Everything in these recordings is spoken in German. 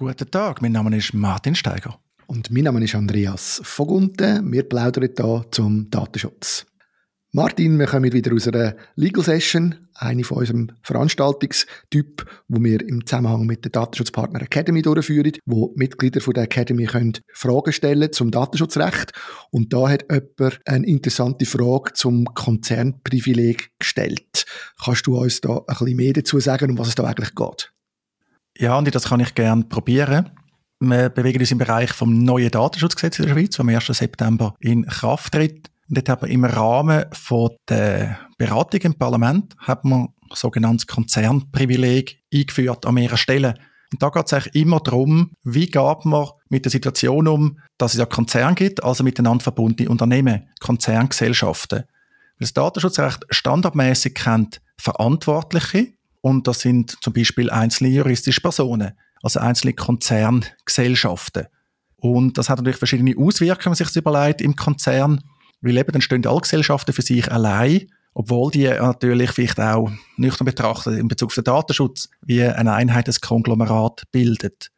Guten Tag, mein Name ist Martin Steiger. Und mein Name ist Andreas Vogunten. Wir plaudern hier zum Datenschutz. Martin, wir kommen wieder aus einer Legal Session, eine von unserem Veranstaltungstyp, wo wir im Zusammenhang mit der Datenschutzpartner Academy durchführen, wo Mitglieder von der Academy können Fragen stellen zum Datenschutzrecht. Und da hat jemand eine interessante Frage zum Konzernprivileg gestellt. Kannst du uns da ein bisschen mehr dazu sagen, um was es da eigentlich geht? Ja, und das kann ich gerne probieren. Wir bewegen uns im Bereich vom neuen Datenschutzgesetz in der Schweiz, das am 1. September in Kraft tritt. Und dort haben wir im Rahmen von der Beratung im Parlament haben wir ein sogenanntes Konzernprivileg eingeführt an mehreren Stellen. Und da geht es eigentlich immer darum, wie geht man mit der Situation um, dass es ja Konzern gibt, also miteinander verbundene Unternehmen, Konzerngesellschaften. Das Datenschutzrecht standardmäßig kennt Verantwortliche und das sind zum Beispiel einzelne juristische Personen, also einzelne Konzerngesellschaften. Und das hat natürlich verschiedene Auswirkungen, wenn man sich das überlegt im Konzern. Weil eben dann stehen alle Gesellschaften für sich allein, obwohl die natürlich vielleicht auch nüchtern betrachtet in Bezug auf den Datenschutz wie eine Einheit des Konglomerat bildet.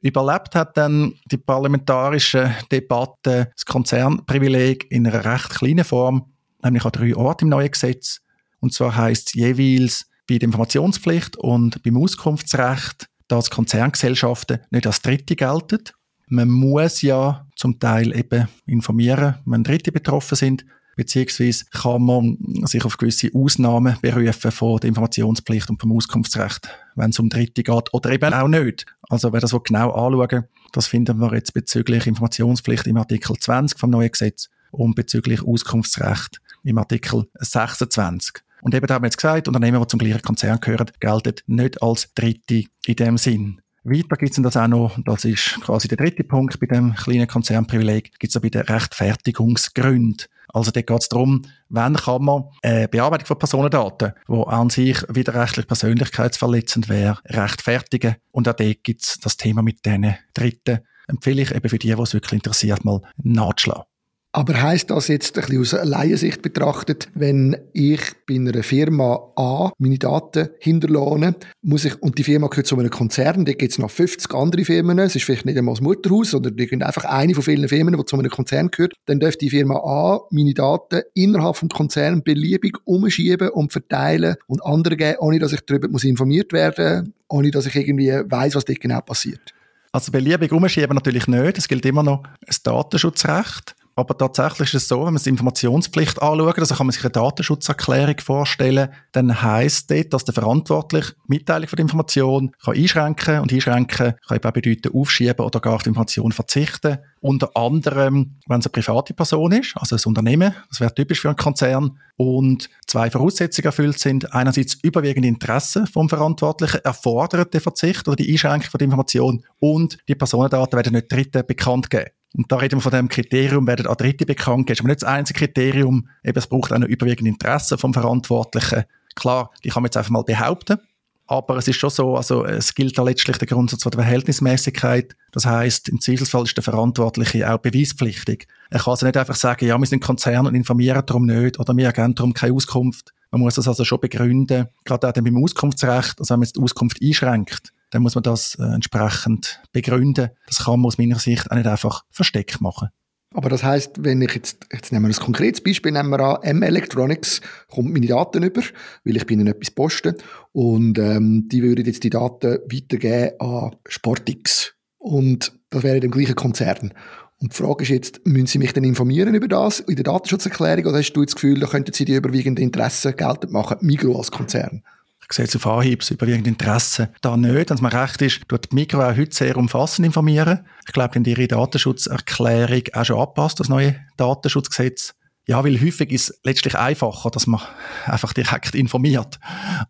Überlebt hat dann die parlamentarische Debatte das Konzernprivileg in einer recht kleinen Form, nämlich an drei Orten im neuen Gesetz. Und zwar heißt es jeweils bei der Informationspflicht und beim Auskunftsrecht, dass Konzerngesellschaften nicht als Dritte gelten, man muss ja zum Teil eben informieren, wenn Dritte betroffen sind, beziehungsweise kann man sich auf gewisse Ausnahmen berufen von der Informationspflicht und vom Auskunftsrecht, wenn es um Dritte geht, oder eben auch nicht. Also wer das genau anschauen, das finden wir jetzt bezüglich Informationspflicht im Artikel 20 vom neuen Gesetz und bezüglich Auskunftsrecht im Artikel 26. Und eben da haben wir jetzt gesagt, Unternehmen, die zum gleichen Konzern gehören, gelten nicht als Dritte in dem Sinn. Weiter gibt es das auch noch, das ist quasi der dritte Punkt bei dem kleinen Konzernprivileg, gibt es auch bei den Rechtfertigungsgründen. Also da geht es darum, wann kann man eine Bearbeitung von Personendaten, die an sich widerrechtlich persönlichkeitsverletzend wäre, rechtfertigen. Und auch dort gibt es das Thema mit diesen Dritten. Empfehle ich eben für die, die es wirklich interessiert, mal nachzuschlagen. Aber heißt das jetzt ein bisschen aus Laiensicht betrachtet, wenn ich bei einer Firma A meine Daten hinterlohne, muss ich, und die Firma gehört zu einem Konzern, da gibt es noch 50 andere Firmen, es ist vielleicht nicht einmal das Mutterhaus, oder einfach eine von vielen Firmen, die zu einem Konzern gehört, dann darf die Firma A meine Daten innerhalb des Konzerns beliebig umschieben und verteilen und andere geben, ohne dass ich darüber muss informiert werden ohne dass ich irgendwie weiß, was dort genau passiert. Also beliebig umschieben natürlich nicht. Es gilt immer noch das Datenschutzrecht. Aber tatsächlich ist es so, wenn man die Informationspflicht anschaut, also kann man sich eine Datenschutzerklärung vorstellen, dann heisst dort, dass der Verantwortliche Mitteilung von der Information kann einschränken und einschränken kann eben auch bedeuten aufschieben oder gar auf die Information verzichten. Unter anderem, wenn es eine private Person ist, also ein Unternehmen, das wäre typisch für einen Konzern, und zwei Voraussetzungen erfüllt sind. Einerseits überwiegende Interesse vom Verantwortlichen erfordert den Verzicht oder die Einschränkung von der Information und die Personendaten werden nicht Dritten bekannt geben. Und da reden wir von dem Kriterium, werden an Dritte bekannt gegeben. Aber nicht das einzige Kriterium. Eben, es braucht auch ein überwiegendes Interesse vom Verantwortlichen. Klar, die kann man jetzt einfach mal behaupten. Aber es ist schon so, also es gilt da letztlich der Grundsatz von der Verhältnismäßigkeit. Das heißt, im Zweifelsfall ist der Verantwortliche auch beweispflichtig. Er kann also nicht einfach sagen, ja, wir sind Konzern und informieren darum nicht oder wir geben darum keine Auskunft. Man muss das also schon begründen, gerade auch dann beim Auskunftsrecht, also wenn man jetzt die Auskunft einschränkt dann muss man das äh, entsprechend begründen. Das kann man aus meiner Sicht auch nicht einfach versteckt machen. Aber das heißt, wenn ich jetzt, jetzt nehmen wir ein konkretes Beispiel, nehmen wir an, M-Electronics kommt meine Daten über, weil ich bin ihnen etwas posten und ähm, die würden jetzt die Daten weitergeben an Sportix und das wäre im gleichen Konzern. Und die Frage ist jetzt, müssen Sie mich denn informieren über das in der Datenschutzerklärung oder hast du das Gefühl, da könnten Sie die überwiegenden Interessen geltend machen, Migro als Konzern? Ich sehe jetzt auf Anhieb das überwiegende Interesse da nicht. Wenn es mir recht ist, tut Migro auch heute sehr umfassend informieren. Ich glaube, in ihre Datenschutzerklärung auch schon anpasst, das neue Datenschutzgesetz. Ja, weil häufig ist es letztlich einfacher, dass man einfach direkt informiert,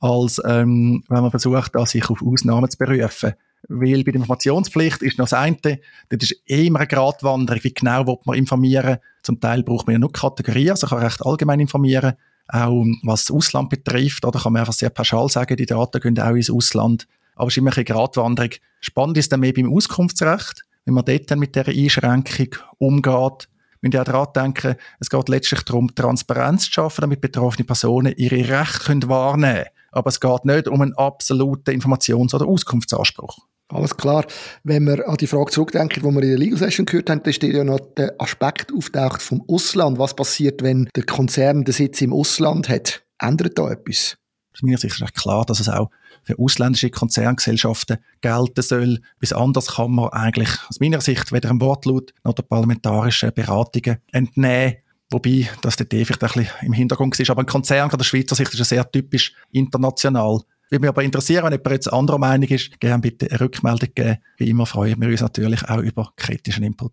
als ähm, wenn man versucht, sich auf Ausnahmen zu berufen. Weil bei der Informationspflicht ist noch das eine, das ist eh immer eine Gratwanderung, wie genau will man informieren. Zum Teil braucht man ja nur Kategorien, also kann recht allgemein informieren. Auch was das Ausland betrifft, oder kann man einfach sehr pauschal sagen, die Daten gehen auch ins Ausland. Aber es ist immer eine Gratwanderung. Spannend ist dann mehr beim Auskunftsrecht, wenn man dort dann mit dieser Einschränkung umgeht. Müssen ja daran denken, es geht letztlich darum, Transparenz zu schaffen, damit betroffene Personen ihre Rechte wahrnehmen können. Aber es geht nicht um einen absoluten Informations- oder Auskunftsanspruch. Alles klar. Wenn wir an die Frage zurückdenken, die wir in der Legal Session gehört haben, da steht ja noch der Aspekt auftaucht vom Ausland. Was passiert, wenn der Konzern den Sitz im Ausland hat? Ändert da etwas? Aus meiner Sicht ist klar, dass es auch für ausländische Konzerngesellschaften gelten soll. Bis anders kann man eigentlich aus meiner Sicht weder im Wortlaut noch der parlamentarischen Beratungen entnehmen. Wobei, dass der D vielleicht ein bisschen im Hintergrund ist. Aber ein Konzern von der Schweizer Sicht ist ja sehr typisch international. Würde mich aber interessieren, wenn jemand jetzt anderer Meinung ist, gerne bitte eine Rückmeldung geben. Wie immer freuen wir uns natürlich auch über kritischen Input.